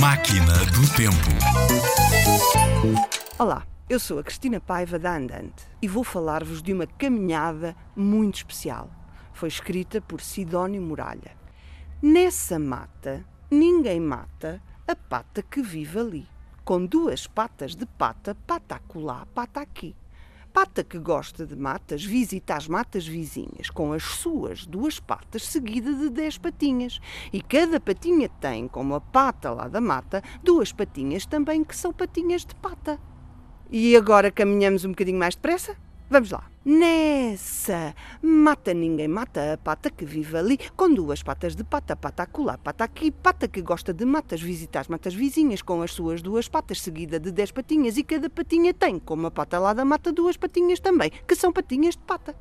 Máquina do Tempo. Olá, eu sou a Cristina Paiva da Andante e vou falar-vos de uma caminhada muito especial. Foi escrita por Sidónio Muralha. Nessa mata, ninguém mata a pata que vive ali, com duas patas de pata, pata acolá, pata aqui. Pata que gosta de matas visita as matas vizinhas com as suas duas patas seguida de dez patinhas. E cada patinha tem, como a pata lá da mata, duas patinhas também que são patinhas de pata. E agora caminhamos um bocadinho mais depressa? Vamos lá. Nessa mata ninguém mata a pata que vive ali, com duas patas de pata, pata acolá, pata aqui, pata que gosta de matas, visita as matas vizinhas com as suas duas patas, seguida de dez patinhas, e cada patinha tem, como a pata lá da mata, duas patinhas também, que são patinhas de pata.